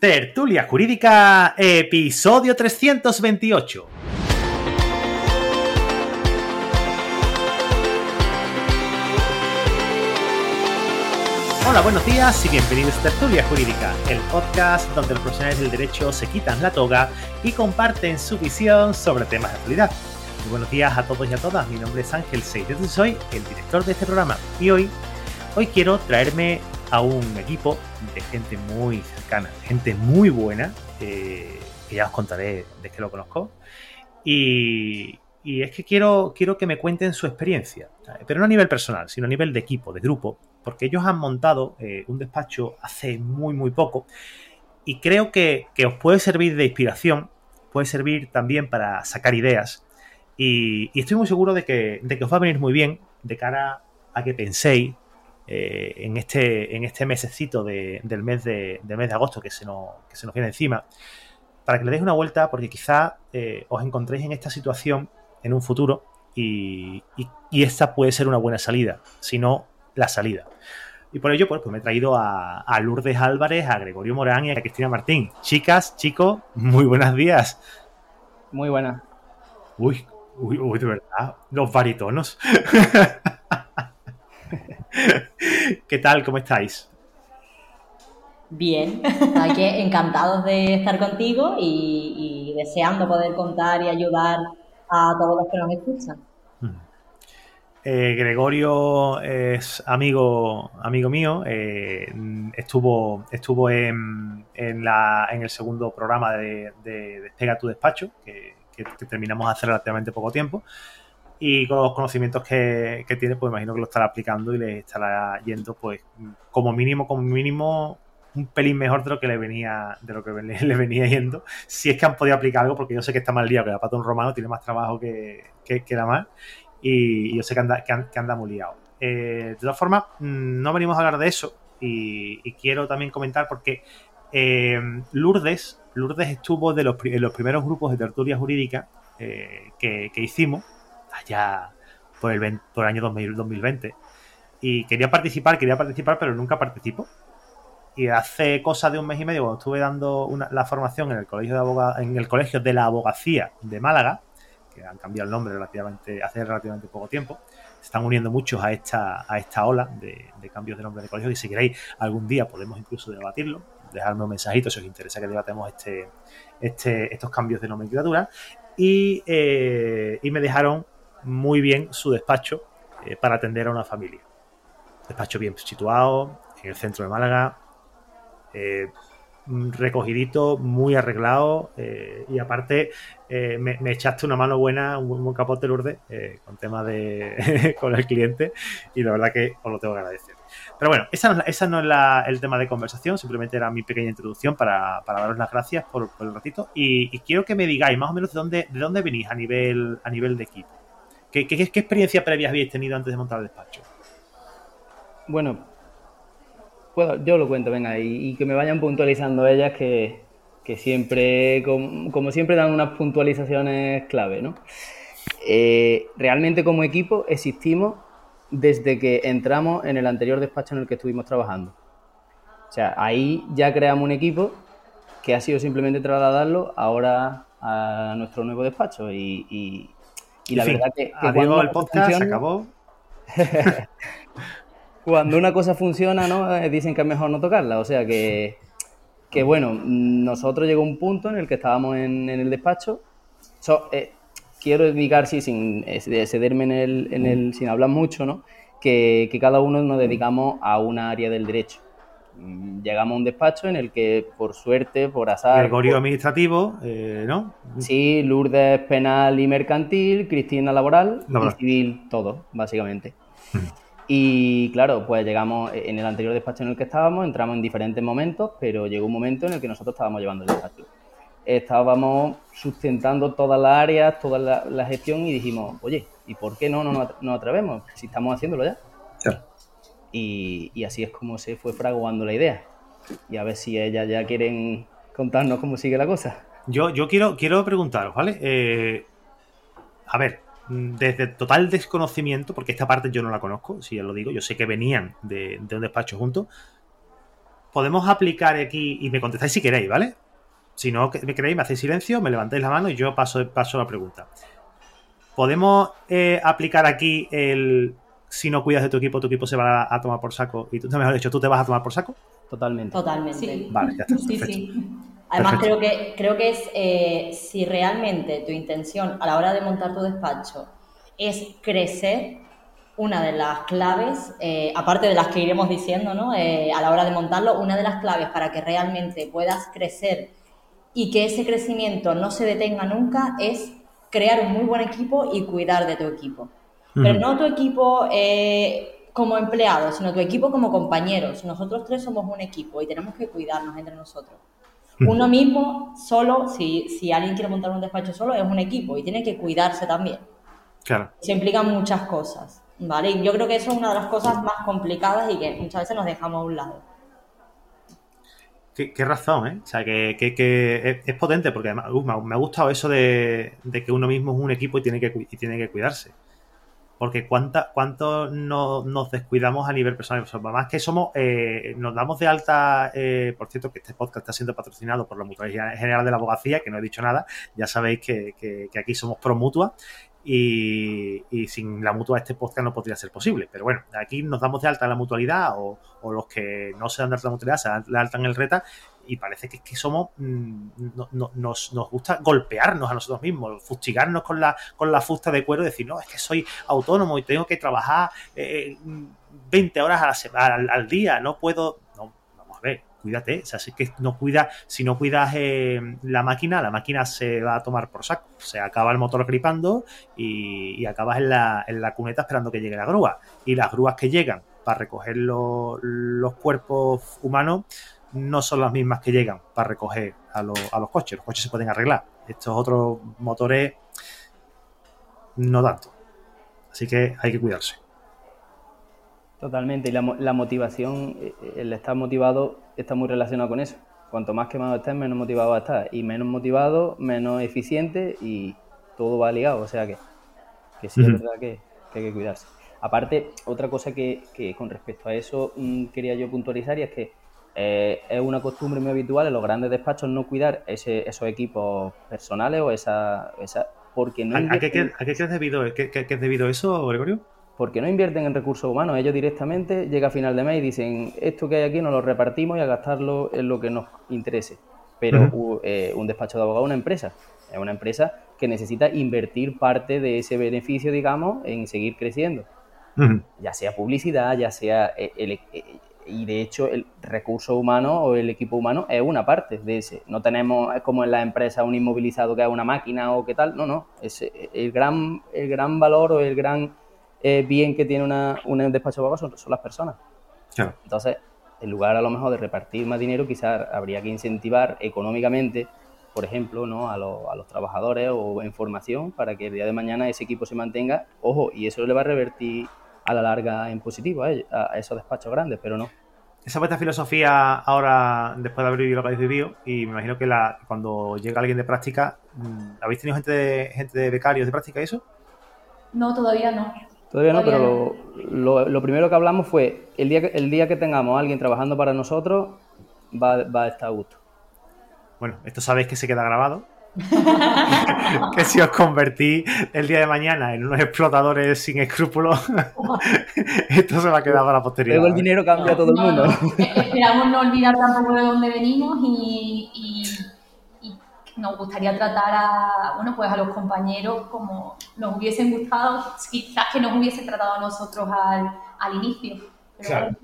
Tertulia Jurídica, episodio 328. Hola, buenos días y bienvenidos a Tertulia Jurídica, el podcast donde los profesionales del derecho se quitan la toga y comparten su visión sobre temas de actualidad. Muy buenos días a todos y a todas, mi nombre es Ángel Seydes y soy el director de este programa. Y hoy, hoy quiero traerme a un equipo de gente muy cercana, gente muy buena, eh, que ya os contaré de qué lo conozco. Y, es que quiero, quiero que me cuenten su experiencia, pero no a nivel personal, sino a nivel de equipo, de grupo, porque ellos han montado eh, un despacho hace muy, muy poco y creo que, os puede servir de inspiración, puede servir también para sacar ideas y, estoy muy seguro de que, de que os va a venir muy bien de cara a que penséis eh, en, este, en este mesecito del, mes de, mes de agosto que se, nos, que se nos viene encima, para que le deis una vuelta, porque quizá eh, os encontréis en esta situación en un futuro y, esta puede ser una buena salida, si no la salida. Y por ello, pues, pues me he traído a, Lourdes Álvarez, a Gregorio Morán y a Cristina Martín. Chicas, chicos, muy buenos días. Muy buenas. Uy, uy, uy, de verdad, los baritonos. ¿Qué tal? ¿Cómo estáis? Bien, aquí encantados de estar contigo y, deseando poder contar y ayudar a todos los que nos escuchan. Hmm. Eh, Gregorio es amigo, amigo mío, eh, estuvo, estuvo en, el segundo programa de, Despega tu despacho, que, que terminamos hace relativamente poco tiempo y con los conocimientos que, tiene, pues imagino que lo estará aplicando y le estará yendo, pues, como mínimo, como mínimo, un pelín mejor de lo que le venía, de lo que le, venía yendo. Si es que han podido aplicar algo, porque yo sé que está mal liado, que el un romano tiene más trabajo que, que, la más, y, yo sé que anda, que, anda muy liado. Eh, de todas formas, mm, no venimos a hablar de eso, y, quiero también comentar porque eh, Lourdes, Lourdes estuvo de los, en los primeros grupos de tertulia jurídica eh, que, que hicimos allá por el, por el año 2020. Y quería participar, quería participar, pero nunca participo. Y hace cosa de un mes y medio, cuando estuve dando la formación en el colegio de en el colegio de la abogacía de Málaga, que han cambiado el nombre relativamente, hace relativamente poco tiempo, se están uniendo muchos a esta, a esta ola de, cambios de nombre de colegio. Y si queréis, algún día podemos incluso debatirlo. Dejadme un mensajito si os interesa que debatemos este, este, estos cambios de nomenclatura. Y, eh, y me dejaron muy bien su despacho eh, para atender a una familia. Despacho bien situado, en el centro de Málaga, eh, recogidito, muy arreglado eh, y aparte me, echaste una mano buena, un, buen capote Lourdes con tema de con el cliente y la verdad que os lo tengo que agradecer. Pero bueno, esa no, esa no es el tema de conversación, simplemente era mi pequeña introducción para, daros las gracias por, el ratito y, quiero que me digáis más o menos de dónde, de dónde venís a nivel, a nivel de equipo. ¿Qué, experiencia previa habéis tenido antes de montar el despacho? Bueno, puedo, yo lo cuento, venga, y, que me vayan puntualizando ellas que, siempre, como, siempre, dan unas puntualizaciones clave, ¿no? Eh, realmente como equipo existimos desde que entramos en el anterior despacho en el que estuvimos trabajando. O sea, ahí ya creamos un equipo que ha sido simplemente trasladarlo ahora a nuestro nuevo despacho y la verdad que, cuando el podcast se acabó. cuando una cosa funciona, ¿no? Eh, dicen que es mejor no tocarla. O sea que, que bueno, nosotros llegó un punto en el que estábamos en, el despacho. Eh, quiero dedicar, sí, sin cederme en el, en el, sin hablar mucho, ¿no? Que, que cada uno nos dedicamos a una área del derecho. Mm, llegamos a un despacho en el que, por suerte, por azar... Gregorio administrativo, eh, ¿no? Sí, Lourdes penal y mercantil, Cristina laboral, y civil, todo, básicamente. Hmm. Y claro, pues llegamos en el anterior despacho en el que estábamos, entramos en diferentes momentos, pero llegó un momento en el que nosotros estábamos llevando el despacho. Estábamos sustentando todas las áreas, toda la, gestión y dijimos, oye, ¿y por qué no nos no, atrevemos? Si estamos haciéndolo ya. Y, así es como se fue fraguando la idea. Y a ver si ellas ya quieren contarnos cómo sigue la cosa. Yo, yo quiero, quiero preguntaros, ¿vale? Eh, a ver, desde total desconocimiento, porque esta parte yo no la conozco, si ya lo digo, yo sé que venían de, un despacho juntos. podemos aplicar aquí, y me contestáis si queréis, ¿vale? Si no me queréis, me hacéis silencio, me levantáis la mano y yo paso, paso la pregunta. ¿Podemos eh, aplicar aquí el si no cuidas de tu equipo, tu equipo se va a, tomar por saco? Y tú, mejor dicho, ¿tú te vas a tomar por saco? Totalmente. Totalmente. Vale, ya está. Sí, sí. Además, creo que, creo que es eh, si realmente tu intención a la hora de montar tu despacho es crecer, una de las claves, eh, aparte de las que iremos diciendo ¿no? Eh, a la hora de montarlo, una de las claves para que realmente puedas crecer y que ese crecimiento no se detenga nunca es crear un muy buen equipo y cuidar de tu equipo. Pero no tu equipo como empleado, sino tu equipo como compañeros. Nosotros tres somos un equipo y tenemos que cuidarnos entre nosotros. Uno mismo, solo, si, si alguien quiere montar un despacho solo, es un equipo y tiene que cuidarse también. Claro. Se implican muchas cosas, ¿vale? Y yo creo que eso es una de las cosas más complicadas y que muchas veces nos dejamos a un lado. Qué, razón, ¿eh? O sea, que, que, es, potente porque uh, me ha gustado eso de, de, que uno mismo es un equipo y tiene que, y tiene que cuidarse porque cuánta, cuánto no, nos descuidamos a nivel personal. más que somos, eh, nos damos de alta, eh, por cierto, que este podcast está siendo patrocinado por la Mutualidad General de la Abogacía, que no he dicho nada, ya sabéis que, que, aquí somos pro mutua. Y, sin la mutua este podcast no podría ser posible. Pero bueno, aquí nos damos de alta en la mutualidad o, los que no se dan de alta en la mutualidad se dan de alta en el RETA y parece que, es que somos, mm, nos, gusta golpearnos a nosotros mismos, fustigarnos con la, con la fusta de cuero decir, no, es que soy autónomo y tengo que trabajar 20 eh, horas a la semana, al, día, no puedo, no, vamos a ver, cuídate, o sea, si que no cuida, si no cuidas eh, la máquina, la máquina se va a tomar por saco, se acaba el motor gripando y, acabas en la, en la cuneta esperando que llegue la grúa. Y las grúas que llegan para recoger los cuerpos humanos no son las mismas que llegan para recoger a, a los coches. Los coches se pueden arreglar. Estos otros motores no tanto. Así que hay que cuidarse. Totalmente. Y la, la motivación, eh, el estar motivado está muy relacionado con eso. Cuanto más quemado estés, menos motivado vas a estar. Y menos motivado, menos eficiente y todo va ligado. O sea que, que sí es verdad que, hay que cuidarse. Aparte, otra cosa que, que con respecto a eso mm, quería yo puntualizar y es que eh, es una costumbre muy habitual en los grandes despachos no cuidar ese, esos equipos personales o esa... esa porque no ¿A, qué, es debido, qué, es debido eso, Gregorio? Porque no invierten en recursos humanos. Ellos directamente llega a final de mes y dicen, esto que hay aquí nos lo repartimos y a gastarlo en lo que nos interese. Pero eh, un despacho de abogado es una empresa. Es una empresa que necesita invertir parte de ese beneficio, digamos, en seguir creciendo. Ya sea publicidad, ya sea eh, el, y de hecho el recurso humano o el equipo humano es una parte de ese. No tenemos es como en la empresa un inmovilizado que es una máquina o qué tal, no, no, es el gran, el gran valor o el gran eh, bien que tiene una, un despacho de son, son las personas. Entonces, en lugar a lo mejor de repartir más dinero, quizás habría que incentivar económicamente, por ejemplo, ¿no? a, a los trabajadores o en formación para que el día de mañana ese equipo se mantenga. Ojo, y eso le va a revertir a la larga en positivo a, esos despachos grandes, pero no. Esa vuestra filosofía ahora, después de haber vivido lo que habéis vivido, y me imagino que la, cuando llega alguien de práctica, mm, ¿habéis tenido gente de, gente de becarios de práctica y eso? No, todavía no. Todavía no, pero Lo, primero que hablamos fue, el día que, el día que tengamos a alguien trabajando para nosotros, va, va a estar a gusto. Bueno, esto sabéis que se queda grabado, que si os convertís el día de mañana en unos explotadores sin escrúpulos, esto se va a quedar para la posteridad. Luego el dinero cambia a todo el mundo. Esperamos no olvidar tampoco de dónde venimos y, nos gustaría tratar a, bueno, pues a los compañeros como nos hubiesen gustado, quizás que nos hubiesen tratado a nosotros al, inicio. claro.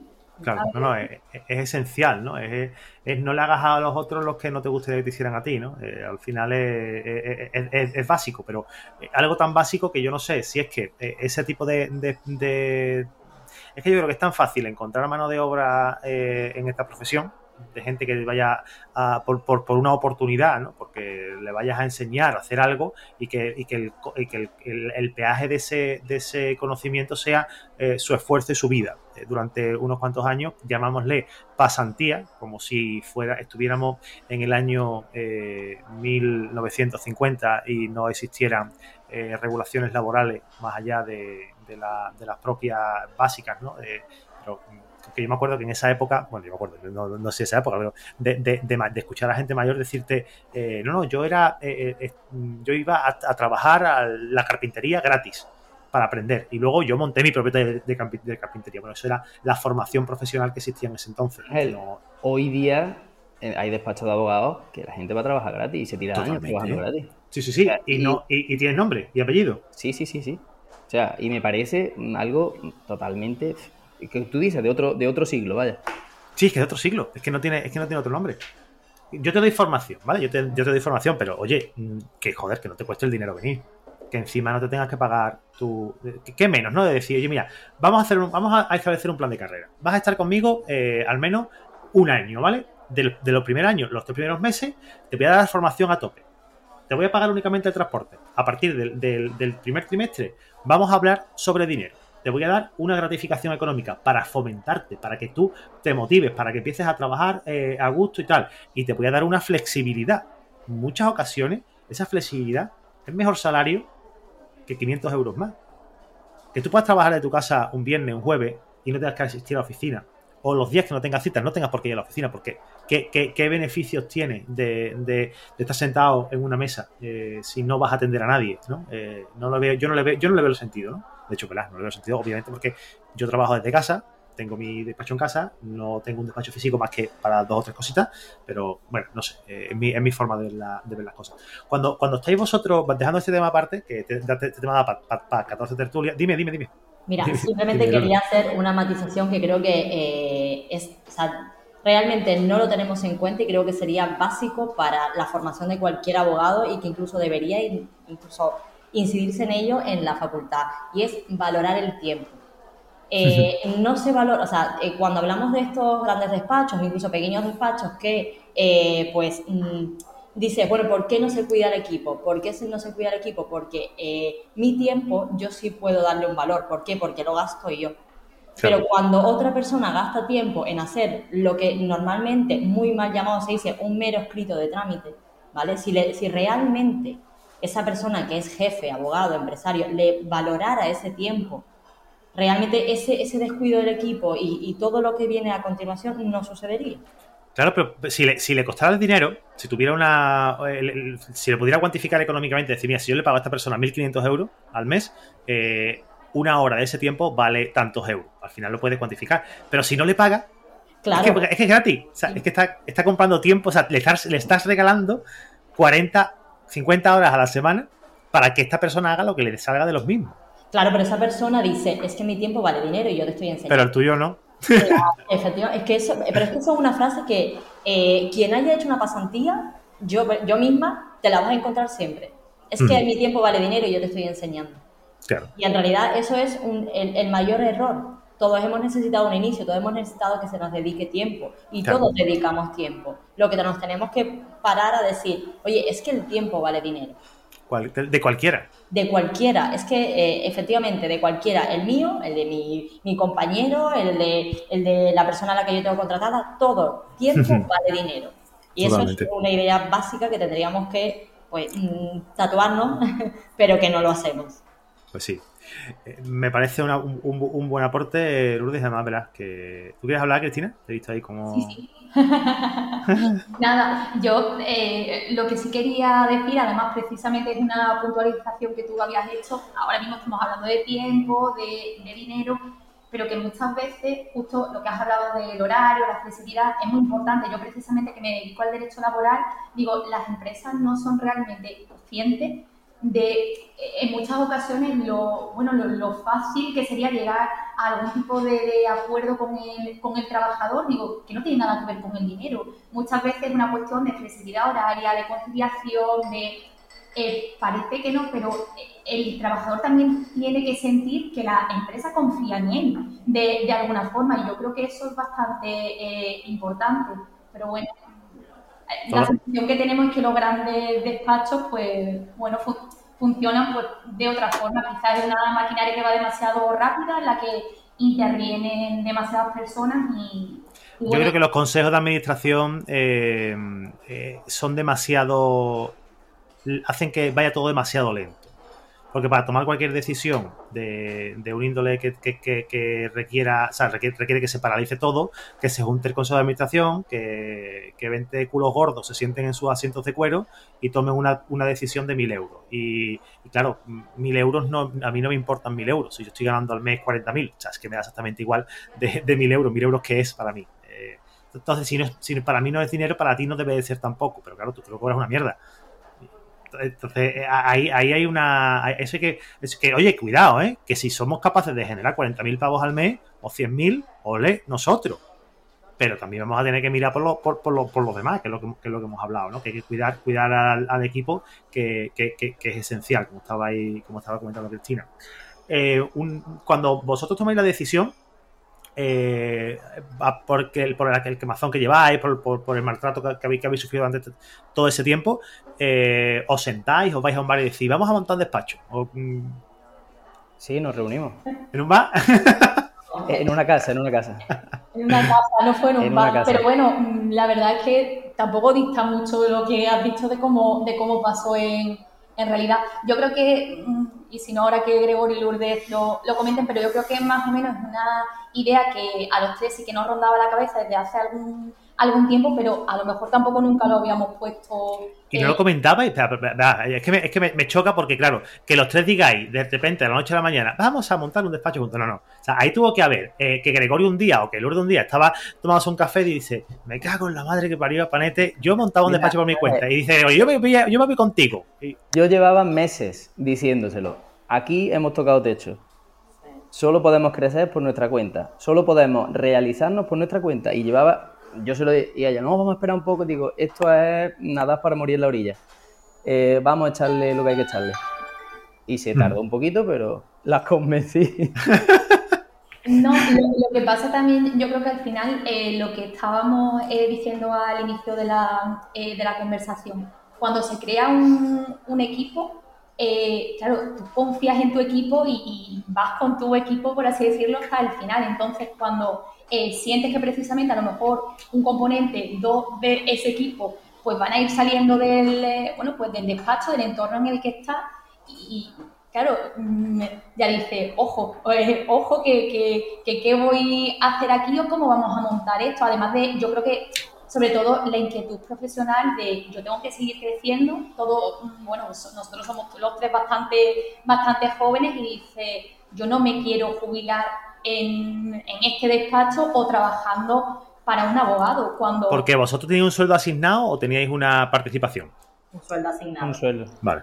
Claro, no, no, es, esencial, ¿no? Es, no le hagas a los otros los que no te gustaría que te hicieran a ti, ¿no? Eh, al final es, básico, pero eh, algo tan básico que yo no sé si es que eh, ese tipo de, Es que yo creo que es tan fácil encontrar mano de obra en esta profesión, de gente que vaya a, por, por, por, una oportunidad, ¿no? porque le vayas a enseñar a hacer algo y que, y que, el, y que el, el, peaje de ese, de ese conocimiento sea eh, su esfuerzo y su vida. Eh, durante unos cuantos años, llamámosle pasantía, como si fuera, estuviéramos en el año 1950 eh, y no existieran regulaciones laborales más allá de, de, la, de las propias básicas, ¿no? Que yo me acuerdo que en esa época, bueno, yo me acuerdo, no, sé esa época, pero de, escuchar a la gente mayor decirte, eh, no, no, yo era, eh, eh, yo iba a, trabajar a la carpintería gratis para aprender. Y luego yo monté mi propio de, de, carpintería. Bueno, eso era la formación profesional que existía en ese entonces. Hoy día hay despachos de abogados que la gente va a trabajar gratis y se tira años trabajando gratis. Sí, sí, sí. Y, no, y, tienes nombre y apellido. Sí, sí, sí, sí. O sea, y me parece algo totalmente que tú dices de otro, de otro siglo, vaya. Sí, es que de otro siglo. Es que no tiene, es que no tiene otro nombre. Yo te doy información, ¿vale? Yo te, yo te doy información, pero oye, mm, que joder, que no te cueste el dinero venir. Que encima no te tengas que pagar tu. ¿Qué menos, no? De decir, oye, mira, vamos a hacer un, vamos a establecer un plan de carrera. Vas a estar conmigo eh, al menos un año, ¿vale? De, de, los primeros años, los tres primeros meses, te voy a dar formación a tope. Te voy a pagar únicamente el transporte. A partir del, del primer trimestre, vamos a hablar sobre dinero te voy a dar una gratificación económica para fomentarte, para que tú te motives, para que empieces a trabajar eh, a gusto y tal. Y te voy a dar una flexibilidad. En muchas ocasiones, esa flexibilidad es mejor salario que 500 euros más. Que tú puedas trabajar de tu casa un viernes, un jueves y no tengas que asistir a la oficina. O los días que no tengas citas, no tengas por qué ir a la oficina, porque ¿qué, beneficios tiene de, estar sentado en una mesa eh, si no vas a atender a nadie? ¿no? Eh, no lo veo, yo, no le veo, yo no le veo el sentido. ¿no? De hecho, no le veo sentido, obviamente, porque yo trabajo desde casa, tengo mi despacho en casa, no tengo un despacho físico más que para dos o tres cositas, pero bueno, no sé, eh, es, mi, forma de, ver las cosas. Cuando, cuando estáis vosotros, dejando este tema aparte, que te, te, tema da para 14 tertulias, dime, dime, dime. Mira, simplemente quería hacer una matización que creo que eh, es, o sea, realmente no lo tenemos en cuenta y creo que sería básico para la formación de cualquier abogado y que incluso debería incluso incidirse en ello en la facultad y es valorar el tiempo. Eh, no se valora, o sea, eh, cuando hablamos de estos grandes despachos, incluso pequeños despachos que, eh, pues, mm, dice, bueno, ¿por qué no se cuida el equipo? ¿Por qué no se cuida el equipo? Porque mi tiempo yo sí puedo darle un valor. ¿Por qué? Porque lo gasto yo. Pero cuando otra persona gasta tiempo en hacer lo que normalmente, muy mal llamado, se dice un mero escrito de trámite, ¿vale? Si, le, si realmente esa persona que es jefe, abogado, empresario, le valorara ese tiempo, realmente ese, ese descuido del equipo y, todo lo que viene a continuación no sucedería. Claro, pero si le, si le costara el dinero, si tuviera una. si le pudiera cuantificar económicamente, decir, mira, si yo le pago a esta persona 1.500 euros al mes, eh, una hora de ese tiempo vale tantos euros. Al final lo puedes cuantificar. Pero si no le paga, claro. es, que, es, que, es gratis. O sea, es que está, está comprando tiempo, o sea, le estás, le estás regalando 40 50 horas a la semana para que esta persona haga lo que le salga de los mismos. Claro, pero esa persona dice, es que mi tiempo vale dinero y yo te estoy enseñando. Pero el tuyo no. efectivamente, es que eso, pero es que eso es una frase que eh, quien haya hecho una pasantía, yo, yo misma, te la vas a encontrar siempre. Es que mi tiempo vale dinero y yo te estoy enseñando. Claro. Y en realidad eso es el, mayor error. Todos hemos necesitado un inicio, todos hemos necesitado que se nos dedique tiempo y todos dedicamos tiempo. Lo que nos tenemos que parar a decir, oye, es que el tiempo vale dinero. De cualquiera. De cualquiera. Es que eh, efectivamente, de cualquiera. El mío, el de mi, mi, compañero, el de, el de la persona a la que yo tengo contratada, todo. Tiempo vale dinero. Y eso es una idea básica que tendríamos que pues, mm, tatuarnos, pero que no lo hacemos. Pues sí. Me parece un, buen aporte, Lourdes, además, ¿verdad? Que... ¿Tú quieres hablar, Cristina? Te he visto ahí como... Sí, Nada, yo eh, lo que sí quería decir, además precisamente es una puntualización que tú habías hecho, ahora mismo estamos hablando de tiempo, de, de dinero, pero que muchas veces, justo lo que has hablado del horario, la flexibilidad, es muy importante. Yo precisamente que me dedico al derecho laboral, digo, las empresas no son realmente conscientes de en muchas ocasiones lo, bueno, lo, fácil que sería llegar a algún tipo de, acuerdo con el, con el, trabajador, digo, que no tiene nada que ver con el dinero. Muchas veces es una cuestión de flexibilidad horaria, de conciliación, de... Eh, parece que no, pero el trabajador también tiene que sentir que la empresa confía en él de, de alguna forma y yo creo que eso es bastante eh, importante. Pero bueno, la sensación que tenemos es que los grandes despachos, pues, bueno, funcionan pues, de otra forma. Quizás es una maquinaria que va demasiado rápida, en la que intervienen demasiadas personas y... Yo creo que los consejos de administración eh, eh, son demasiado... hacen que vaya todo demasiado lento. Porque para tomar cualquier decisión de, un índole que, requiera, o sea, requiere, que se paralice todo, que se junte el consejo de administración, que, que 20 culos gordos se sienten en sus asientos de cuero y tomen una, decisión de 1.000 euros. Y, claro, 1.000 euros no, a mí no me importan 1.000 euros, si yo estoy ganando al mes 40.000, o sea, es que me da exactamente igual de, de 1.000 euros, 1.000 euros que es para mí. Eh, entonces, si, no, si para mí no es dinero, para ti no debe de ser tampoco, pero claro, tú te lo cobras una mierda. Entonces, eh, ahí, ahí hay una. Eso que, es que, oye, cuidado, ¿eh? Que si somos capaces de generar 40.000 pavos al mes o 100.000, ole, nosotros. Pero también vamos a tener que mirar por lo, por, por, por los demás, que es, lo que, es lo que hemos hablado, ¿no? Que hay que cuidar, cuidar al, equipo, que, que, que, es esencial, como estaba ahí, como estaba comentando Cristina. Eh, cuando vosotros tomáis la decisión, eh, porque por el, quemazón que lleváis, por, el maltrato que, habéis, que habéis sufrido durante todo ese tiempo, eh, os sentáis, os vais a un bar y decís, vamos a montar un despacho. Mm, sí, nos reunimos. ¿En un bar? en una casa, en una casa. En una casa, no fue en un bar. Pero bueno, mm, la verdad es que tampoco dista mucho de lo que has de cómo, de cómo pasó en, en realidad. Yo creo que, mm, y si no ahora que Gregorio y Lourdes lo, lo comenten, pero yo creo que más o menos es una idea que a los tres sí que nos rondaba la cabeza desde hace algún, algún tiempo, pero a lo mejor tampoco nunca lo habíamos puesto. Y no lo eh, comentabais, es que, me, es que me, choca porque, claro, que los tres digáis de repente a la noche a la mañana, vamos a montar un despacho juntos. No, no. O sea, ahí tuvo que haber eh, que Gregorio un día o que Lourdes un día estaba tomándose un café y dice, me cago en la madre que parió a Panete, yo he montado un despacho por mi cuenta. Y dice, yo me, yo me voy contigo. Yo llevaba meses diciéndoselo. Aquí hemos tocado techo. Solo podemos crecer por nuestra cuenta. Solo podemos realizarnos por nuestra cuenta. Y llevaba, yo se lo y ella, no, vamos a esperar un poco. Digo, esto es nada para morir en la orilla. Eh, vamos a echarle lo que hay que echarle. Y se tardó un poquito, pero las convencí. No, lo, que pasa también, yo creo que al final eh, lo que estábamos eh, diciendo al inicio de la, de la conversación, cuando se crea un, un equipo, eh, claro, tú confías en tu equipo y, vas con tu equipo, por así decirlo, hasta el final. Entonces, cuando eh, sientes que precisamente a lo mejor un componente, dos de ese equipo, pues van a ir saliendo del, eh, bueno, pues del despacho, del entorno en el que está y, claro, mm, ya dice, ojo, ojo, que, que, qué voy a hacer aquí o cómo vamos a montar esto. Además de, yo creo que sobre todo la inquietud profesional de yo tengo que seguir creciendo, todo, mm, bueno, nosotros somos los tres bastante, bastante jóvenes y dice, yo no me quiero jubilar en, este despacho o trabajando para un abogado. Cuando... Porque vosotros teníais un sueldo asignado o teníais una participación. Un sueldo asignado. Un sueldo. Vale.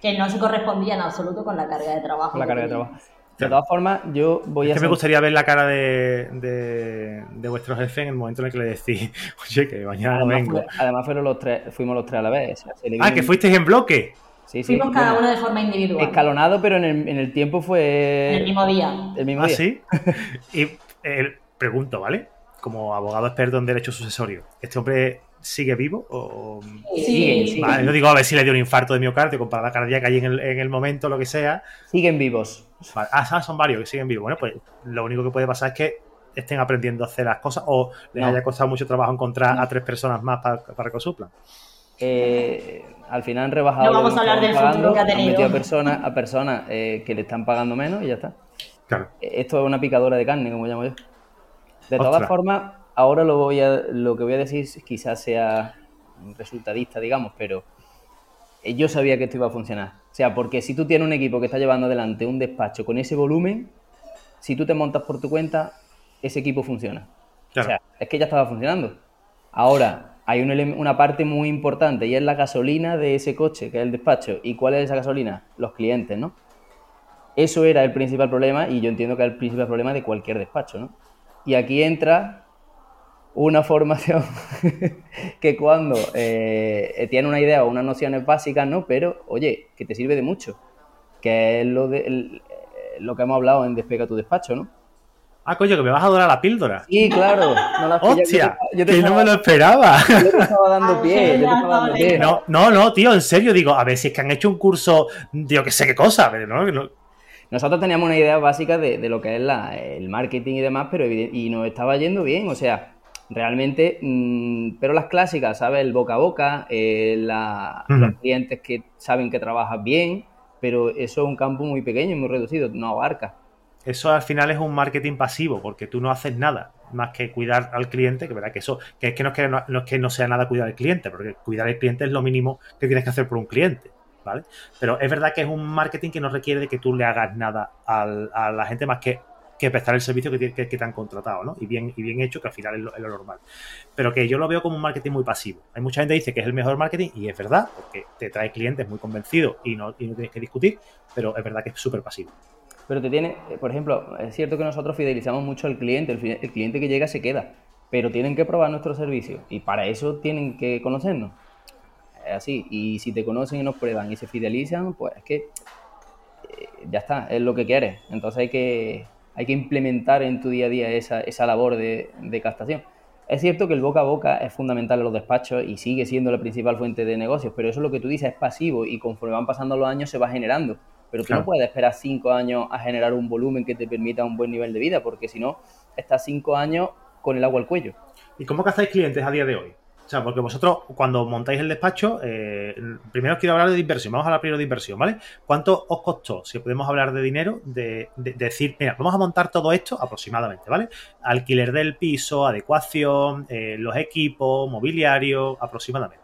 Que no se correspondía en absoluto con la carga de trabajo. la carga de trabajo. De todas formas, yo voy es a. Que me gustaría ver la cara de, de, vuestro jefe en el momento en el que le decís, oye, que mañana no vengo. además, fueron los tres, fuimos los tres a la vez. ah, que fuisteis en bloque. Sí, sí. Fuimos cada uno de forma individual. Escalonado, pero en el, en el tiempo fue. En el mismo día. El mismo ¿Ah, día. sí? y eh, pregunto, ¿vale? Como abogado experto en derecho sucesorio, ¿este hombre sigue vivo? O... Sí, sí, Vale, no digo a ver si le dio un infarto de miocardio con parada cardíaca ahí en el, en el momento, lo que sea. Siguen vivos. Ah, son varios que siguen vivos. Bueno, pues lo único que puede pasar es que estén aprendiendo a hacer las cosas o les haya costado mucho trabajo encontrar a tres personas más para, para que suplan. Eh, al final han rebajado. No vamos a hablar del futuro que ha tenido. a personas, a personas eh, que le están pagando menos y ya está. Claro. Eh, esto es una picadora de carne, como llamo yo. De todas formas, ahora lo, voy a, lo que voy a decir quizás sea resultadista, digamos, pero yo sabía que esto iba a funcionar. O sea, porque si tú tienes un equipo que está llevando adelante un despacho con ese volumen, si tú te montas por tu cuenta, ese equipo funciona. O sea, es que ya estaba funcionando. Ahora, hay una parte muy importante y es la gasolina de ese coche, que es el despacho. ¿Y cuál es esa gasolina? Los clientes, ¿no? Eso era el principal problema y yo entiendo que es el principal problema de cualquier despacho, ¿no? Y aquí entra una formación que cuando eh, tiene una idea o unas nociones básicas, ¿no? Pero, oye, que te sirve de mucho. Que es lo, de, lo que hemos hablado en Despega tu despacho, ¿no? Ah, coño, que me vas a dorar la píldora. Sí, claro. No ¡Hostia! que no me lo esperaba. Yo te estaba dando pie. No, no, no, tío, en serio, digo, a ver si es que han hecho un curso, digo, que sé qué cosa, pero no, Nosotros teníamos una idea básica de, lo que es la, el marketing y demás, pero y nos estaba yendo bien, o sea, realmente, mm, pero las clásicas, ¿sabes? El boca a boca, eh, los clientes que saben que trabajas bien, pero eso es un campo muy pequeño y muy reducido, no abarca. Eso al final es un marketing pasivo, porque tú no haces nada más que cuidar al cliente, que verdad que eso, que es que no es que no, es que no sea nada cuidar al cliente, porque cuidar al cliente es lo mínimo que tienes que hacer por un cliente. ¿Vale? Pero es verdad que es un marketing que no requiere de que tú le hagas nada a la gente más que que prestar el servicio que, que, te han contratado, ¿no? Y bien, y bien hecho, que al final es lo, normal. Pero que yo lo veo como un marketing muy pasivo. Hay mucha gente que dice que es el mejor marketing y es verdad, porque te trae clientes muy convencidos y no, y no tienes que discutir, pero es verdad que es súper pasivo. Pero te tiene, eh, por ejemplo, es cierto que nosotros fidelizamos mucho al cliente, el, cliente que llega se queda, pero tienen que probar nuestro servicio y para eso tienen que conocernos. Es así, y si te conocen y nos prueban y se fidelizan, pues es que eh, ya está, es lo que quieres. Entonces hay que, hay que implementar en tu día a día esa, esa labor de, de, captación. Es cierto que el boca a boca es fundamental en los despachos y sigue siendo la principal fuente de negocios, pero eso es lo que tú dices es pasivo y conforme van pasando los años se va generando. Pero tú no puedes esperar cinco años a generar un volumen que te permita un buen nivel de vida, porque si no, estás cinco años con el agua al cuello. ¿Y cómo cazáis clientes a día de hoy? O sea, porque vosotros cuando montáis el despacho, eh, primero os quiero hablar de inversión, vamos a hablar primero de inversión, ¿vale? ¿Cuánto os costó, si podemos hablar de dinero, de, decir, mira, vamos a montar todo esto aproximadamente, ¿vale? Alquiler del piso, adecuación, eh, los equipos, mobiliario, aproximadamente.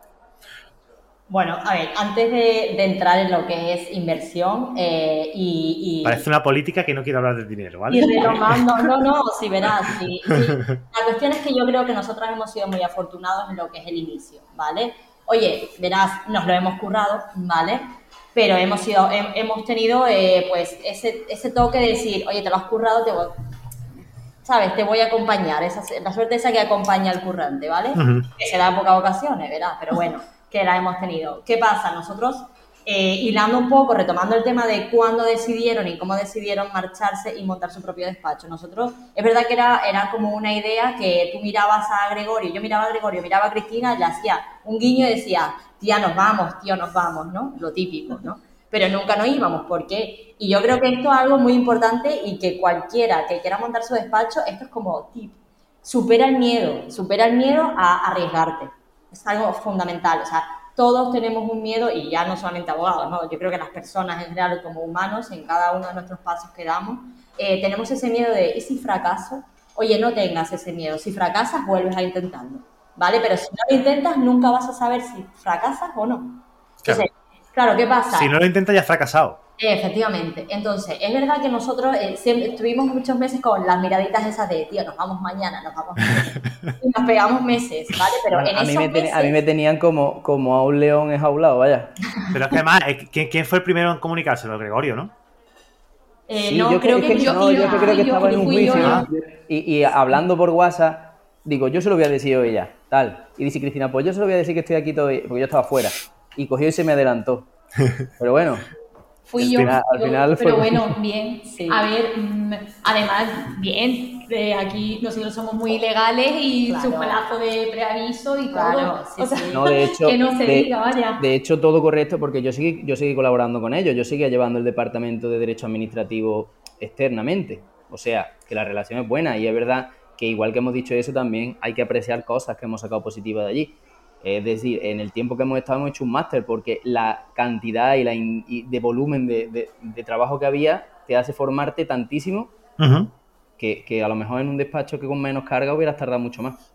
Bueno, a ver, antes de, entrar en lo que es inversión eh, y, Parece una política que no quiere hablar de dinero, ¿vale? Y retomando, no, no, sí, verás, sí, La cuestión es que yo creo que nosotros hemos sido muy afortunados en lo que es el inicio, ¿vale? Oye, verás, nos lo hemos currado, ¿vale? Pero hemos, sido, hemos tenido, eh, pues, ese, ese toque de decir, oye, te lo has currado, te voy, ¿sabes? Te voy a acompañar, esa, la suerte esa que acompaña al currante, ¿vale? Que se da en pocas ocasiones, ¿verdad? Pero bueno que la hemos tenido. ¿Qué pasa? Nosotros, eh, hilando un poco, retomando el tema de cuándo decidieron y cómo decidieron marcharse y montar su propio despacho. Nosotros, es verdad que era, era como una idea que tú mirabas a Gregorio, yo miraba a Gregorio, miraba a Cristina, le hacía un guiño y decía, tía, nos vamos, tío, nos vamos, ¿no? Lo típico, ¿no? Pero nunca nos íbamos, ¿por qué? Y yo creo que esto es algo muy importante y que cualquiera que quiera montar su despacho, esto es como tip, supera el miedo, supera el miedo a arriesgarte es algo fundamental. O sea, todos tenemos un miedo, y ya no solamente abogados, ¿no? yo creo que las personas en general como humanos, en cada uno de nuestros pasos que damos, eh, tenemos ese miedo de, ¿y si fracaso? Oye, no tengas ese miedo. Si fracasas, vuelves a intentarlo, ¿vale? Pero si no lo intentas, nunca vas a saber si fracasas o no. claro, ¿qué pasa? Si no lo intentas, ya has fracasado. Efectivamente. Entonces, es verdad que nosotros eh, siempre estuvimos muchos meses con las miraditas esas de, tío, nos vamos mañana, nos vamos mañana. y nos pegamos meses, ¿vale? Pero en a, esos mí me meses... a mí me tenían como, como a un león enjaulado, vaya. Pero es que además, ¿quién, ¿quién, fue el primero en comunicárselo? Gregorio, ¿no? Eh, no, yo creo que, yo, no, yo creo que estaba en un juicio. Y, y, hablando por WhatsApp, digo, yo se lo voy a decir a ella, tal. Y dice Cristina, pues yo se lo voy a decir que estoy aquí todavía, porque yo estaba fuera. Y cogió y se me adelantó. Pero bueno, Fui yo, al final pero bueno, bien. A ver, mm, además, bien, aquí nosotros somos muy legales y su plazo de preaviso y todo. no, de hecho, que no se diga, vaya. De hecho, todo correcto porque yo seguí, yo seguí colaborando con ellos, yo seguía llevando el departamento de Derecho Administrativo externamente. O sea, que la relación es buena y es verdad que igual que hemos dicho eso, también hay que apreciar cosas que hemos sacado positivas de allí. Es decir, en el tiempo que hemos estado hemos hecho un máster porque la cantidad y la de volumen de, trabajo que había te hace formarte tantísimo que, a lo mejor en un despacho que con menos carga hubieras tardado mucho más.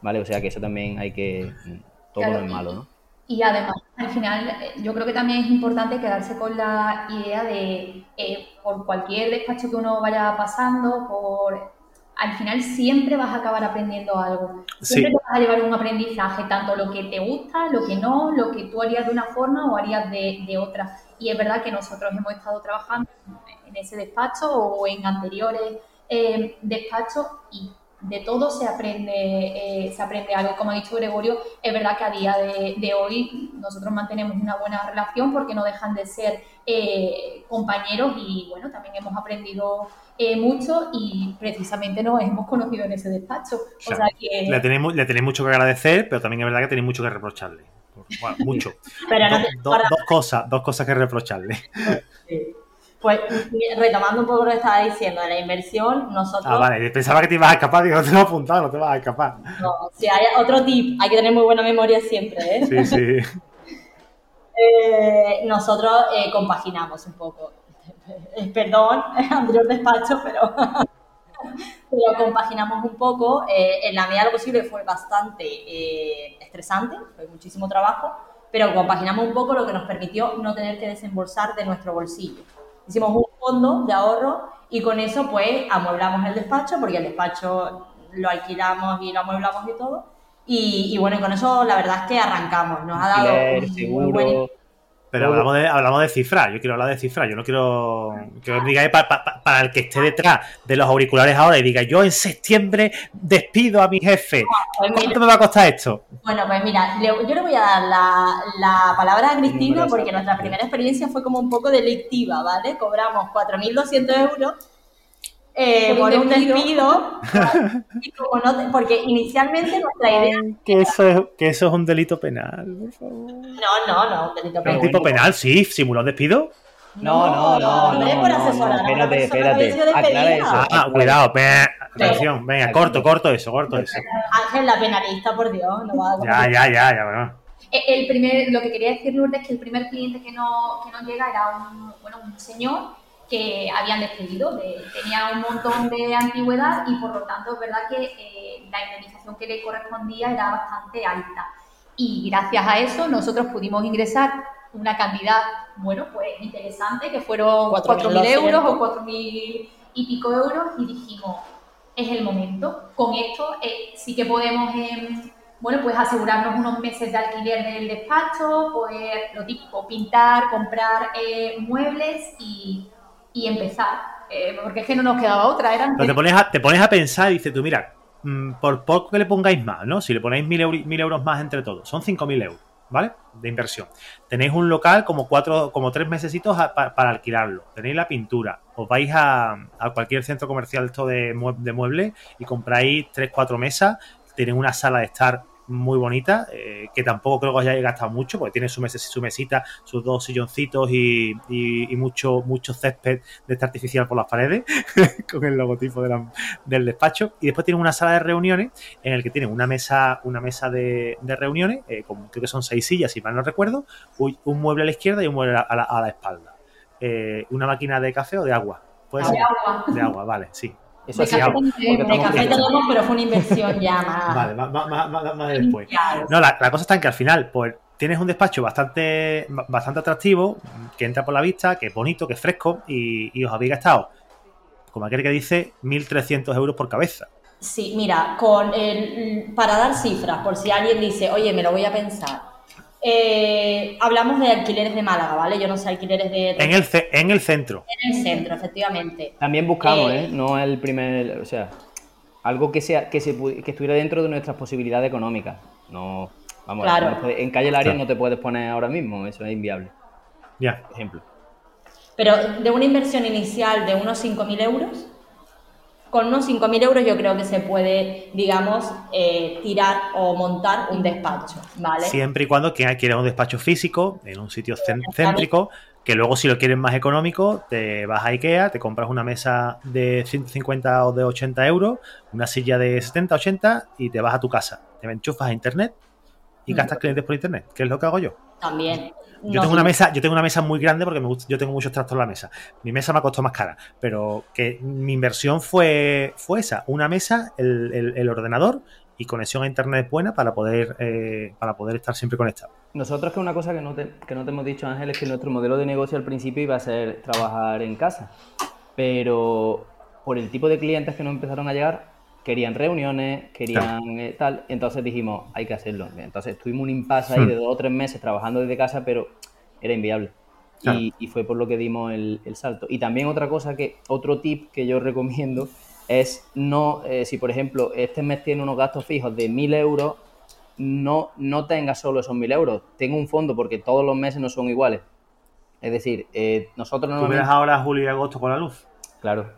¿Vale? O sea que eso también hay que... Todo no es malo, ¿no? Y además, al final, eh, yo creo que también es importante quedarse con la idea de, eh, por cualquier despacho que uno vaya pasando, por al final siempre vas a acabar aprendiendo algo. Siempre vas a llevar un aprendizaje, tanto lo que te gusta, lo que no, lo que tú harías de una forma o harías de, otra. Y es verdad que nosotros hemos estado trabajando en ese despacho o en anteriores eh, despachos y de todo se aprende, eh, se aprende algo. Como ha dicho Gregorio, es verdad que a día de, hoy nosotros mantenemos una buena relación porque no dejan de ser eh, compañeros y bueno, también hemos aprendido eh, mucho y precisamente nos hemos conocido en ese despacho. O sea, que... le, tenéis, le mucho que agradecer, pero también es verdad que tenéis mucho que reprocharle. Bueno, mucho. dos cosas, dos cosas que reprocharle. Pues retomando un poco lo que estaba diciendo de la inversión, nosotros. Ah, vale, pensaba que te ibas a escapar, digo, no te lo he apuntado, no te vas a escapar. No, si hay otro tip, hay que tener muy buena memoria siempre, ¿eh? Sí, sí. eh, nosotros eh, compaginamos un poco. Perdón, anterior despacho, pero, pero compaginamos un poco. en la medida de lo posible fue bastante estresante, fue muchísimo trabajo, pero compaginamos un poco lo que nos permitió no tener que desembolsar de nuestro bolsillo. Hicimos un fondo de ahorro y con eso pues amueblamos el despacho, porque el despacho lo alquilamos y lo amueblamos y todo. Y, bueno, y con eso la verdad es que arrancamos. Nos ha dado un, buen pero hablamos de, hablamos de cifras, yo quiero hablar de cifras, yo no quiero que digáis para el que esté detrás de los auriculares ahora y diga yo en septiembre despido a mi jefe. Pues ¿Cuánto me va a costar esto? Bueno, pues mira, yo le voy a dar la, palabra a Cristina porque nuestra primera experiencia fue como un poco delictiva, ¿vale? Cobramos 4.200 euros eh, por, un despido. porque inicialmente nuestra idea. Que eso, es, que eso es un delito penal, por favor. No, no, no, un delito penal. ¿Un tipo penal? Sí, simuló un despido. No, no, no. No, no, por asesorar. espérate, espérate. Ah, cuidado, atención. Venga, corto, corto eso, corto eso. Ángel, la penalista, por Dios. No va a ya, ya, ya, ya, bueno. Eh, el primer, lo que quería decir, Lourdes, es que el primer cliente que no, que no llega era un, bueno, un señor que habían despedido, tenía un montón de antigüedad y por lo tanto es verdad que eh, la indemnización que le correspondía era bastante alta. Y gracias a eso nosotros pudimos ingresar una cantidad, bueno, pues interesante, que fueron 4.000 euros o 4.000 y pico euros y dijimos, es el momento. Con esto eh, sí que podemos, em, bueno, pues asegurarnos unos meses de alquiler del despacho, poder, lo típico, pintar, comprar eh, muebles y y empezar. Eh, porque es que no nos quedaba otra. Eran te, pones a, te pones a pensar y dices tú, mira, mm, por poco que le pongáis más, ¿no? Si le ponéis mil, euros más entre todos, son 5.000 euros, ¿vale? De inversión. Tenéis un local como cuatro, como tres mesecitos para, alquilarlo. Tenéis la pintura. Os vais a, cualquier centro comercial esto de, de muebles y compráis tres, cuatro mesas. Tenéis una sala de estar muy bonita, eh, que tampoco creo que os haya gastado mucho, porque tiene su, su mesita, sus dos silloncitos y, mucho, mucho césped de este artificial por las paredes, con el logotipo del despacho. Y después tiene una sala de reuniones en el que tiene una mesa, una mesa de, reuniones, eh, creo que son seis sillas, si mal no recuerdo, un, mueble a la izquierda y un mueble a la, espalda. Eh, una máquina de café o de agua. ¿Puede De agua. De agua, vale, sí. Eso de café, de café tenemos, pero fue una inversión ya más. Vale, más, más, más, después. No, la, cosa está en que al final, pues tienes un despacho bastante, bastante atractivo, que entra por la vista, que es bonito, que es fresco, y, os habéis gastado, como aquel que dice, 1.300 euros por cabeza. Sí, mira, con el, para dar cifras, por si alguien dice, oye, me lo voy a pensar. Eh, hablamos de alquileres de Málaga, ¿vale? Yo no sé alquileres de... En el, en el centro. En el centro, efectivamente. También buscamos, ¿eh? ¿eh? No el primer... O sea, algo que, sea, que, se, que estuviera dentro de nuestras posibilidades económicas. No... Vamos, en calle Laria no te puedes poner ahora mismo, eso es inviable. Ya. ejemplo. Pero de una inversión inicial de unos 5.000 euros, con unos 5.000 euros yo creo que se puede, digamos, eh, tirar o montar un despacho, ¿vale? Siempre y cuando quieras un despacho físico, en un sitio céntrico, que luego si lo quieres más económico, te vas a Ikea, te compras una mesa de 150 o de 80 euros, una silla de 70, 80 y te vas a tu casa. Te enchufas a internet y gastas clientes por internet, que es lo que hago yo. También. Yo tengo una mesa, yo tengo una mesa muy grande porque me gusta, yo tengo muchos trastos en la mesa. Mi mesa me ha costado más cara, pero que mi inversión fue, fue esa, una mesa, el, ordenador y conexión a internet buena para poder eh, para poder estar siempre conectado. Nosotros que una cosa que no, te, que no te hemos dicho Ángel es que nuestro modelo de negocio al principio iba a ser trabajar en casa, pero por el tipo de clientes que nos empezaron a llegar querían reuniones, querían eh, tal, entonces dijimos, hay que hacerlo. Entonces tuvimos un impasse ahí de hmm. dos o tres meses trabajando desde casa, pero era inviable. Y, fue por lo que dimos el, salto. Y también otra cosa que, otro tip que yo recomiendo es no, eh, si por ejemplo este mes tiene unos gastos fijos de 1000 euros, no, no tenga solo esos 1000 euros, tenga un fondo porque todos los meses no son iguales. Es decir, eh, nosotros no... ¿Tú ahora julio y agosto con la luz? Claro.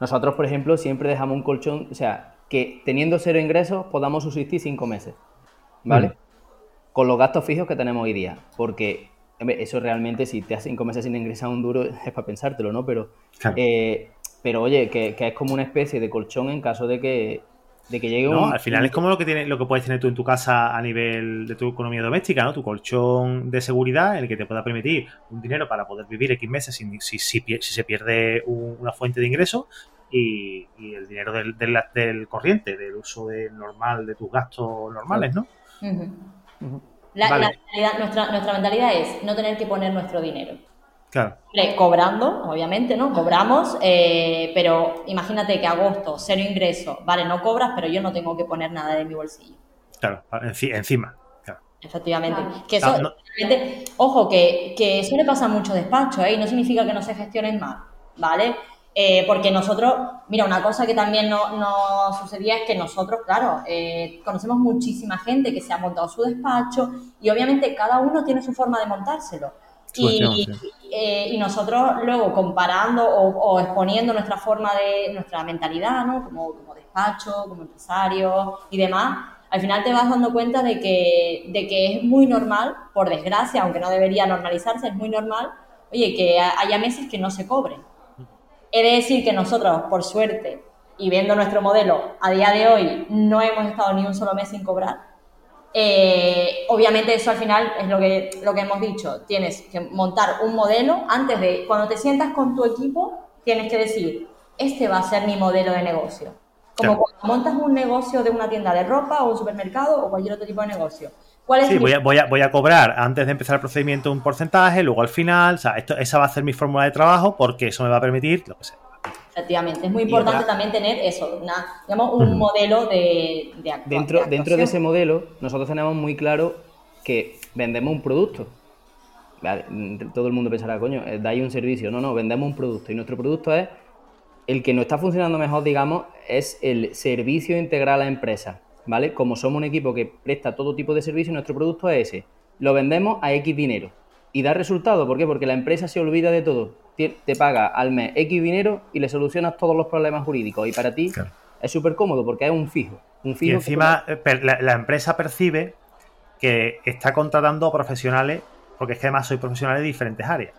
Nosotros, por ejemplo, siempre dejamos un colchón, o sea, que teniendo cero ingresos podamos subsistir cinco meses, ¿vale? Mm. Con los gastos fijos que tenemos hoy día, porque eso realmente, si te hace cinco meses sin ingresar un duro, es para pensártelo, ¿no? Pero, eh, pero oye, que, es como una especie de colchón en caso de que De que llegue no, al final es como lo que tienes, lo que puedes tener tú en tu casa a nivel de tu economía doméstica, ¿no? Tu colchón de seguridad en el que te pueda permitir un dinero para poder vivir X meses si, si, si, se pierde una fuente de ingreso y, el dinero del, del, corriente, del uso de, normal de tus gastos normales, ¿no? nuestra, nuestra mentalidad es no tener que poner nuestro dinero. Claro. Cobrando, obviamente, ¿no? Cobramos, eh, pero imagínate que agosto, cero ingreso, vale, no cobras, pero yo no tengo que poner nada de mi bolsillo. Claro, encima. Efectivamente. Que eso, ojo, que, que, eso le pasa mucho despacho, ¿eh? Y no significa que no se gestionen mal, ¿vale? Eh, porque nosotros, mira, una cosa que también nos no sucedía es que nosotros, claro, eh, conocemos muchísima gente que se ha montado su despacho y obviamente cada uno tiene su forma de montárselo. Y, eh, y, nosotros luego comparando o, exponiendo nuestra forma de, nuestra mentalidad, ¿no? Como, como despacho, como empresario y demás, al final te vas dando cuenta de que, de que es muy normal, por desgracia, aunque no debería normalizarse, es muy normal, oye, que haya meses que no se cobren. He de decir que nosotros, por suerte, y viendo nuestro modelo, a día de hoy no hemos estado ni un solo mes sin cobrar. Eh, obviamente eso al final es lo que, lo que hemos dicho, tienes que montar un modelo antes de, cuando te sientas con tu equipo, tienes que decir, este va a ser mi modelo de negocio. Como cuando montas un negocio de una tienda de ropa o un supermercado o cualquier otro tipo de negocio. ¿Cuál es sí, voy a, voy, a, voy a, cobrar antes de empezar el procedimiento un porcentaje, luego al final, o sea, esto, esa va a ser mi fórmula de trabajo porque eso me va a permitir lo que sea. Efectivamente, es muy importante también tener eso, una, digamos, un modelo de, de, dentro, dentro de ese modelo, nosotros tenemos muy claro que vendemos un producto. Todo el mundo pensará, coño, eh, dais un servicio. No, no, vendemos un producto. Y nuestro producto es el que no está funcionando mejor, digamos, es el servicio integral a la empresa. ¿Vale? Como somos un equipo que presta todo tipo de servicio, nuestro producto es ese. Lo vendemos a X dinero. Y da resultado. ¿Por qué? Porque la empresa se olvida de todo te paga al mes X dinero y le solucionas todos los problemas jurídicos. Y para ti es súper cómodo porque es un fijo. Un fijo y encima eh, la, empresa percibe que está contratando profesionales, porque es que además soy profesional de diferentes áreas.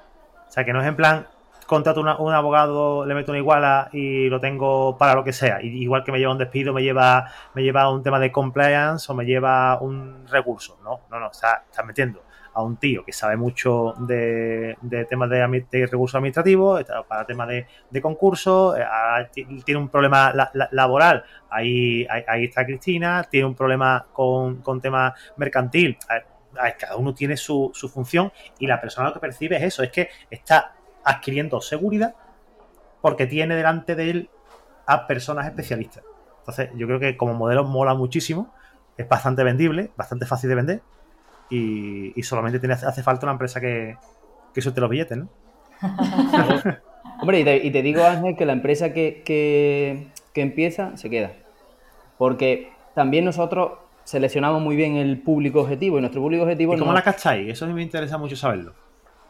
O sea, que no es en plan, contrato un abogado, le meto una iguala y lo tengo para lo que sea. igual que me lleva un despido, me lleva, me lleva un tema de compliance o me lleva un recurso. No, no, no, está, está metiendo a un tío que sabe mucho de, temas de, recursos administrativos, para temas de, de concursos, eh, tiene un problema laboral, ahí, ahí, está Cristina, tiene un problema con, con temas mercantil, cada uno tiene su, su función y la persona lo que percibe es eso, es que está adquiriendo seguridad porque tiene delante de él a personas especialistas. Entonces, yo creo que como modelo mola muchísimo, es bastante vendible, bastante fácil de vender y, solamente tiene, hace falta una empresa que, que suelte los billetes, ¿no? Hombre, y te, digo, Ángel, que la empresa que, empieza se queda. Porque también nosotros seleccionamos muy bien el público objetivo y nuestro público objetivo... ¿Y cómo la cacháis? Eso me interesa mucho saberlo.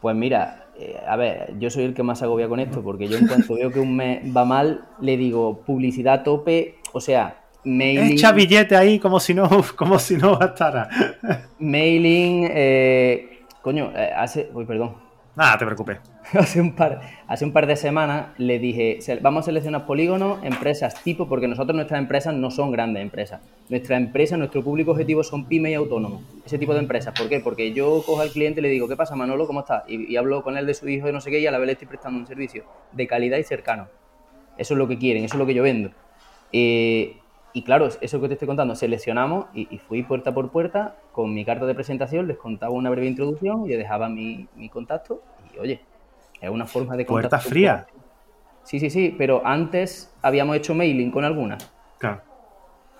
Pues mira, eh, a ver, yo soy el que más agobia con esto, porque yo en cuanto veo que un mes va mal, le digo publicidad a tope, o sea, Mailing. Echa billete ahí como si no, como si no bastara. Mailing, eh, coño, eh, hace, uy, perdón. Nada, te preocupes. hace, un par, hace un par de semanas le dije, vamos a seleccionar polígonos, empresas tipo, porque nosotros nuestras empresas no son grandes empresas. Nuestra empresa, nuestro público objetivo son pymes y autónomos. Ese tipo de empresas. ¿Por qué? Porque yo cojo al cliente y le digo, ¿qué pasa, Manolo? ¿Cómo estás? Y, y hablo con él de su hijo y no sé qué y a la vez le estoy prestando un servicio de calidad y cercano. Eso es lo que quieren, eso es lo que yo vendo. Eh, y claro, eso que te estoy contando, seleccionamos y, fui puerta por puerta con mi carta de presentación, les contaba una breve introducción y les dejaba mi, contacto. Y oye, es una forma de. ¿Puerta fría? Sí, sí, sí, pero antes habíamos hecho mailing con algunas. Claro.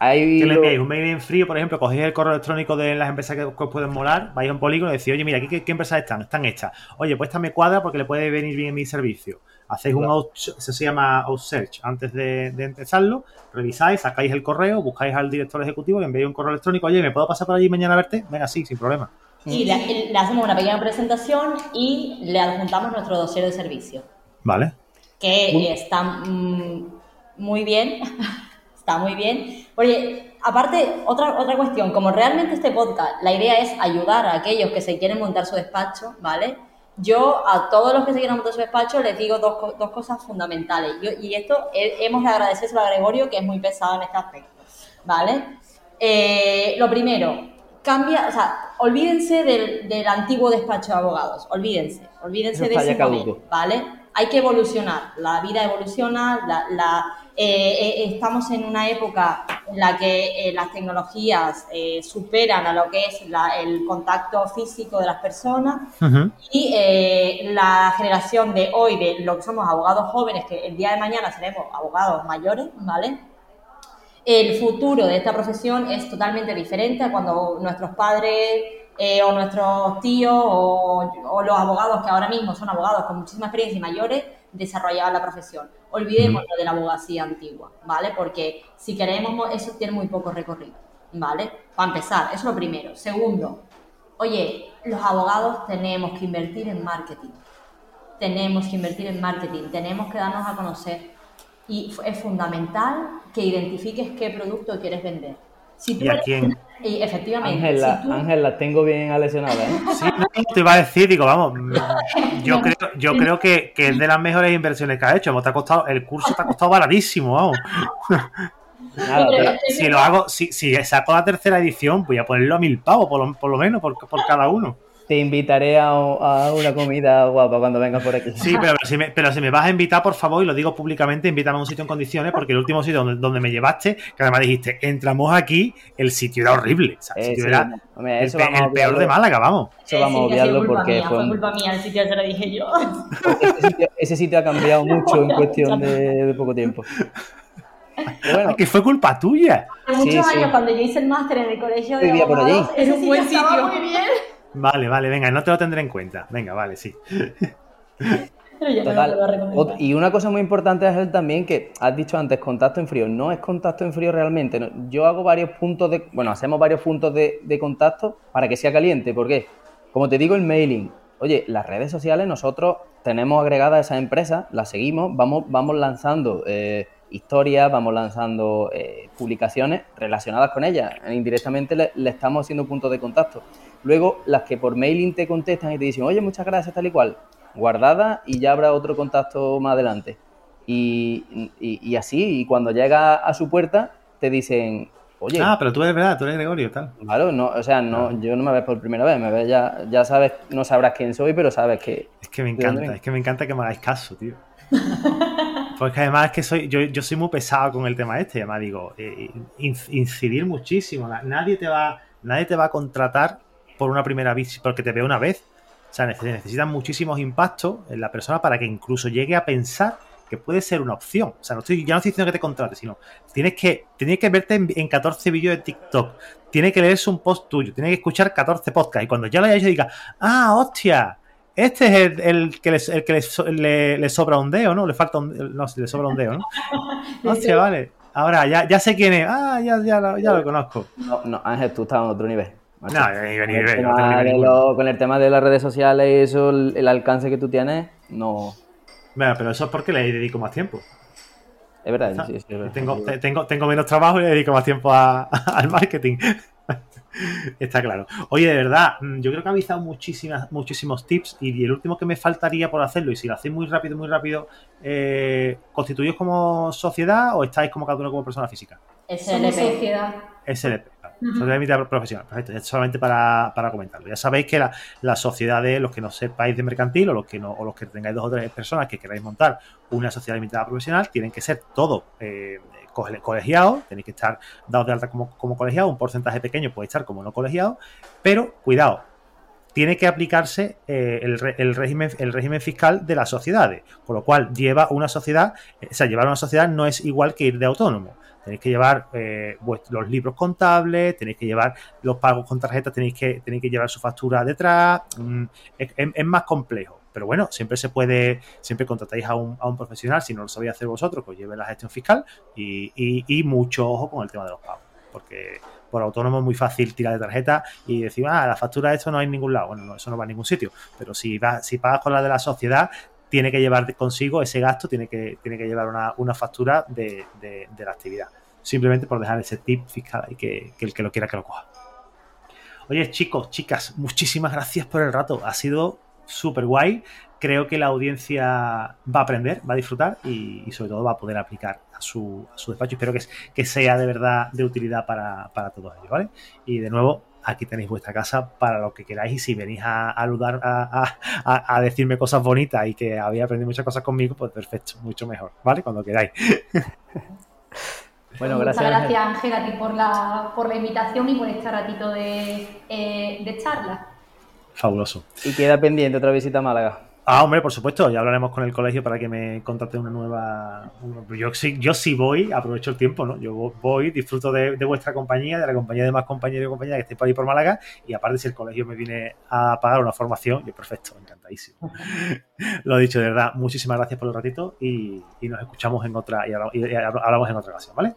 ¿Qué le enviáis? Un mailing frío, por ejemplo, cogéis el correo electrónico de las empresas que, os pueden molar, vais a un polígono y decís, oye, mira, ¿qué, qué, empresas están? Están hechas. Oye, pues esta me cuadra porque le puede venir bien mi servicio. Hacéis un out, eso se llama out search antes de, empezarlo, revisáis, sacáis el correo, buscáis al director ejecutivo y enviáis un correo electrónico, oye, ¿me puedo pasar por allí mañana a verte? Venga, sí, sin problema. Y le, hacemos una pequeña presentación y le adjuntamos nuestro dossier de servicio. Vale. Que está mm, muy bien, está muy bien. Oye, aparte, otra, otra cuestión, como realmente este podcast, la idea es ayudar a aquellos que se quieren montar su despacho, ¿vale? Yo a todos los que se quieran montar su despacho les digo dos, dos cosas fundamentales. y esto hemos de agradecérselo a Gregorio, que es muy pesado en este aspecto. ¿vale? Eh, lo primero, cambia, o sea, olvídense del, antiguo despacho de abogados, olvídense, olvídense de ese ¿vale? Hay que evolucionar, la vida evoluciona, la, eh, eh, estamos en una época en la que las tecnologías superan a lo que es el contacto físico de las personas y la generación de hoy, de lo que somos abogados jóvenes, que el día de mañana seremos abogados mayores, ¿vale? el futuro de esta profesión es totalmente diferente a cuando nuestros padres eh, o nuestros tíos o, los abogados que ahora mismo son abogados con muchísima experiencia y mayores desarrollaban la profesión. Olvidémonos de la abogacía antigua, ¿vale? Porque si queremos, eso tiene muy poco recorrido, ¿vale? Para empezar, eso es lo primero. Segundo, oye, los abogados tenemos que invertir en marketing. Tenemos que invertir en marketing, tenemos que darnos a conocer y es fundamental que identifiques qué producto quieres vender. Si tú ¿Y a quién? Y efectivamente. Ángel, la tengo bien aleccionada. ¿eh? Sí, te iba a decir, digo, vamos, yo creo, yo creo que, que, es de las mejores inversiones que ha hecho. Te ha costado, el curso te ha costado baratísimo, vamos. si lo hago, si, si saco la tercera edición, voy a ponerlo a mil pavos, por lo, por lo menos, por, por cada uno te invitaré a, una comida guapa cuando vengas por aquí. Sí, pero si, me, pero si me vas a invitar, por favor, y lo digo públicamente, invítame a un sitio en condiciones, porque el último sitio donde, me llevaste, que además dijiste, entramos aquí, el sitio era horrible. O sea, el sitio era el, peor de Málaga, vamos. Eso vamos a obviarlo porque fue, culpa mía, el sitio se lo dije yo. Ese sitio, ha cambiado mucho en cuestión de, poco tiempo. Bueno, que fue culpa tuya. Hace muchos años, cuando yo hice el máster en el colegio de Vivía por allí. Es un buen sitio. Muy bien. Vale, vale, venga, no te lo tendré en cuenta. Venga, vale, sí. Total. y una cosa muy importante es el también que has dicho antes, contacto en frío. No es contacto en frío realmente. Yo hago varios puntos de. Bueno, hacemos varios puntos de, contacto para que sea caliente. ¿Por qué? Como te digo, el mailing. Oye, las redes sociales nosotros tenemos agregadas a esas empresas, las seguimos, vamos, vamos lanzando eh, historias, vamos lanzando eh, publicaciones relacionadas con ellas. Indirectamente le, le estamos haciendo puntos de contacto. Luego, las que por mailing te contestan y te dicen, oye, muchas gracias, tal y cual, guardada y ya habrá otro contacto más adelante. Y, así, y cuando llega a su puerta, te dicen, oye. Ah, pero tú eres verdad, tú eres Gregorio, tal. Claro, no, o sea, no, yo no me ves por primera vez, me ves ya, ya sabes, no sabrás quién soy, pero sabes que. Es que me encanta, es que me encanta que me hagáis caso, tío. Porque además es que soy, yo, yo soy muy pesado con el tema este, además digo, eh, incidir muchísimo. Nadie te va, nadie te va a contratar por una primera vez, porque te veo una vez. O sea, necesitan muchísimos impactos en la persona para que incluso llegue a pensar que puede ser una opción. O sea, no estoy, ya no estoy diciendo que te contrate, sino tienes que, tienes que verte en, 14 vídeos de TikTok, tiene que leerse un post tuyo, tiene que escuchar 14 podcasts y cuando ya lo haya hecho diga, ah, hostia, este es el, que, el que le, sobra un dedo, ¿no? Le falta un, no, le sobra un dedo, ¿no? Hostia, vale. Ahora ya, ya sé quién es. Ah, ya, ya, ya lo conozco. No, no, Ángel, tú estás en otro nivel. No, ni venir, con el tema de las redes sociales y eso, el, alcance que tú tienes, no. Bueno, pero eso es porque le dedico más tiempo. Es verdad, sí, sí, Tengo, tengo, tengo, menos trabajo y le dedico más tiempo al marketing. Está claro. Oye, de verdad, mm, yo creo que habéis dado muchísimas, muchísimos tips y el último que me faltaría por hacerlo, y si lo hacéis muy rápido, muy rápido, eh, ¿constituís como sociedad o estáis como cada uno como persona física? SLP. Sociedad. SLP. Sociedad profesional, perfecto. solamente para, comentarlo. Ya sabéis que la, la sociedad de los que no sepáis de mercantil o los que no, o los que tengáis dos o tres personas que queráis montar una sociedad limitada profesional, tienen que ser todo eh, colegiados, tenéis que estar dados de alta como, como colegiados, un porcentaje pequeño puede estar como no colegiado, pero cuidado, tiene que aplicarse eh, el, el, régimen, el régimen fiscal de las sociedades, con lo cual lleva una sociedad, o sea, llevar una sociedad no es igual que ir de autónomo tenéis que llevar eh, los libros contables, tenéis que llevar los pagos con tarjeta, tenéis que, tenéis que llevar su factura detrás, mm, es, más complejo. Pero bueno, siempre se puede, siempre contratáis a un, a un profesional, si no lo sabéis hacer vosotros, pues lleve la gestión fiscal y, mucho ojo con el tema de los pagos, porque por autónomo es muy fácil tirar de tarjeta y decir, ah, la factura de esto no hay en ningún lado. Bueno, no, eso no va a ningún sitio. Pero si, va, si pagas con la de la sociedad, tiene que llevar consigo ese gasto, tiene que, tiene que llevar una, factura de, la actividad. Simplemente por dejar ese tip fiscal y que, el que lo quiera que lo coja. Oye, chicos, chicas, muchísimas gracias por el rato. Ha sido súper guay. Creo que la audiencia va a aprender, va a disfrutar y, sobre todo va a poder aplicar a su, a su despacho. Espero que, que sea de verdad de utilidad para, para todos ellos, ¿vale? Y de nuevo, aquí tenéis vuestra casa para lo que queráis y si venís a, a, a, a, decirme cosas bonitas y que habéis aprendido muchas cosas conmigo, pues perfecto, mucho mejor, ¿vale? Cuando queráis. Bueno, gracias. Muchas gracias, Ángel, a ti por la, por la invitación y por este ratito de, eh, de charla. Fabuloso. Y queda pendiente otra visita a Málaga. Ah, hombre, por supuesto, ya hablaremos con el colegio para que me contrate una nueva. Yo sí, yo sí voy, aprovecho el tiempo, ¿no? Yo voy, disfruto de, vuestra compañía, de la compañía de más compañeros y compañeras que estéis por ahí por Málaga, y aparte, si el colegio me viene a pagar una formación, yo perfecto, encantadísimo. Lo dicho, de verdad, muchísimas gracias por el ratito y, nos escuchamos en otra, y hablamos en otra ocasión, ¿vale?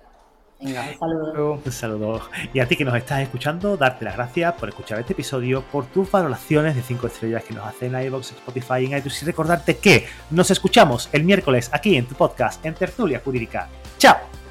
Venga, un saludo. Un saludo. Y a ti que nos estás escuchando, darte las gracias por escuchar este episodio, por tus valoraciones de 5 estrellas que nos hacen en iVoox, Spotify y en iTunes y recordarte que nos escuchamos el miércoles aquí en tu podcast en Tertulia Jurídica. ¡Chao!